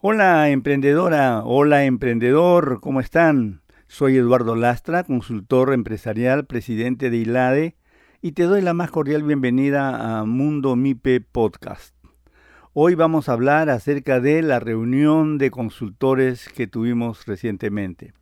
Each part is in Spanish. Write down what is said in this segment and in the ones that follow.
Hola emprendedora, hola emprendedor, ¿cómo están? Soy Eduardo Lastra, consultor empresarial, presidente de ILADE, y te doy la más cordial bienvenida a Mundo MIPE Podcast. Hoy vamos a hablar acerca de la reunión de consultores que tuvimos recientemente.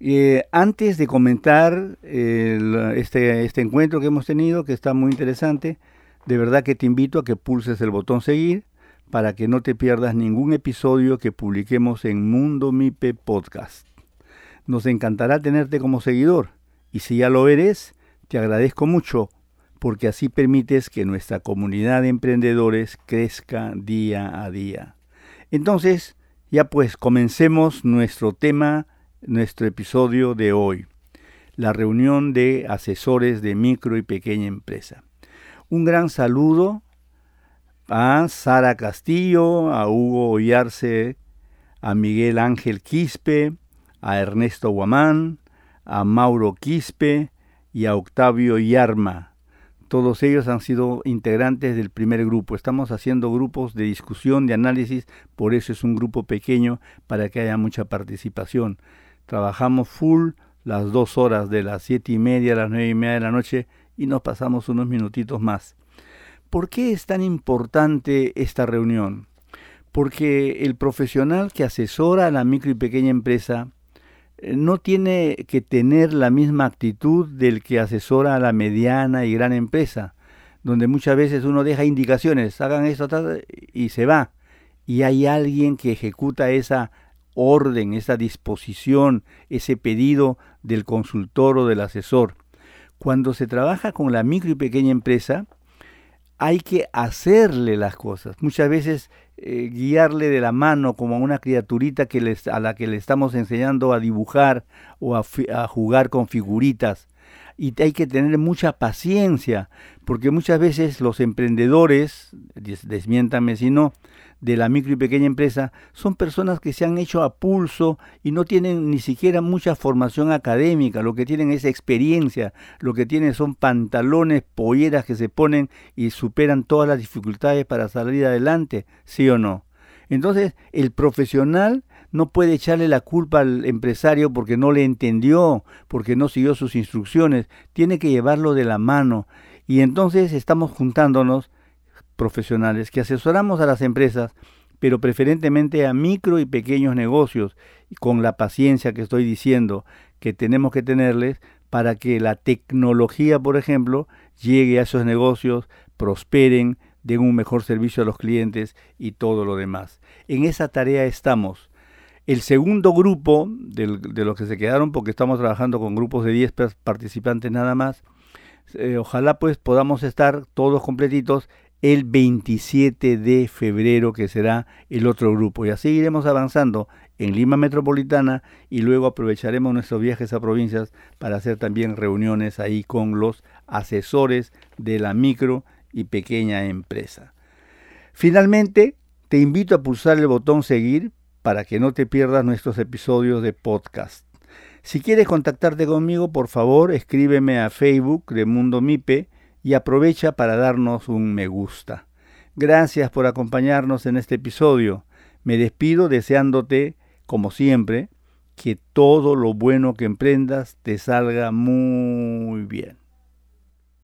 Eh, antes de comentar este, este encuentro que hemos tenido, que está muy interesante, de verdad que te invito a que pulses el botón seguir para que no te pierdas ningún episodio que publiquemos en Mundo Mipe Podcast. Nos encantará tenerte como seguidor y si ya lo eres, te agradezco mucho porque así permites que nuestra comunidad de emprendedores crezca día a día. Entonces, ya pues comencemos nuestro tema, nuestro episodio de hoy, la reunión de asesores de micro y pequeña empresa. Un gran saludo a Sara Castillo, a Hugo Ollarse, a Miguel Ángel Quispe, a Ernesto Guamán, a Mauro Quispe y a Octavio Yarma. Todos ellos han sido integrantes del primer grupo. Estamos haciendo grupos de discusión, de análisis, por eso es un grupo pequeño para que haya mucha participación. Trabajamos full las dos horas de las siete y media a las nueve y media de la noche y nos pasamos unos minutitos más. ¿Por qué es tan importante esta reunión? Porque el profesional que asesora a la micro y pequeña empresa eh, no tiene que tener la misma actitud del que asesora a la mediana y gran empresa, donde muchas veces uno deja indicaciones, hagan esto y se va. Y hay alguien que ejecuta esa orden, esa disposición, ese pedido del consultor o del asesor. Cuando se trabaja con la micro y pequeña empresa, hay que hacerle las cosas. Muchas veces eh, guiarle de la mano como a una criaturita que les, a la que le estamos enseñando a dibujar o a, a jugar con figuritas. Y hay que tener mucha paciencia, porque muchas veces los emprendedores, desmiéntame si no, de la micro y pequeña empresa son personas que se han hecho a pulso y no tienen ni siquiera mucha formación académica, lo que tienen es experiencia, lo que tienen son pantalones, polleras que se ponen y superan todas las dificultades para salir adelante, sí o no. Entonces, el profesional no puede echarle la culpa al empresario porque no le entendió, porque no siguió sus instrucciones, tiene que llevarlo de la mano. Y entonces estamos juntándonos profesionales que asesoramos a las empresas, pero preferentemente a micro y pequeños negocios, con la paciencia que estoy diciendo que tenemos que tenerles para que la tecnología, por ejemplo, llegue a esos negocios, prosperen, den un mejor servicio a los clientes y todo lo demás. En esa tarea estamos. El segundo grupo de, los que se quedaron, porque estamos trabajando con grupos de 10 participantes nada más, eh, ojalá pues podamos estar todos completitos el 27 de febrero, que será el otro grupo. Y así iremos avanzando en Lima Metropolitana y luego aprovecharemos nuestros viajes a provincias para hacer también reuniones ahí con los asesores de la micro y pequeña empresa. Finalmente, te invito a pulsar el botón seguir para que no te pierdas nuestros episodios de podcast. Si quieres contactarte conmigo, por favor, escríbeme a Facebook de Mundo Mipe y aprovecha para darnos un me gusta. Gracias por acompañarnos en este episodio. Me despido deseándote, como siempre, que todo lo bueno que emprendas te salga muy bien.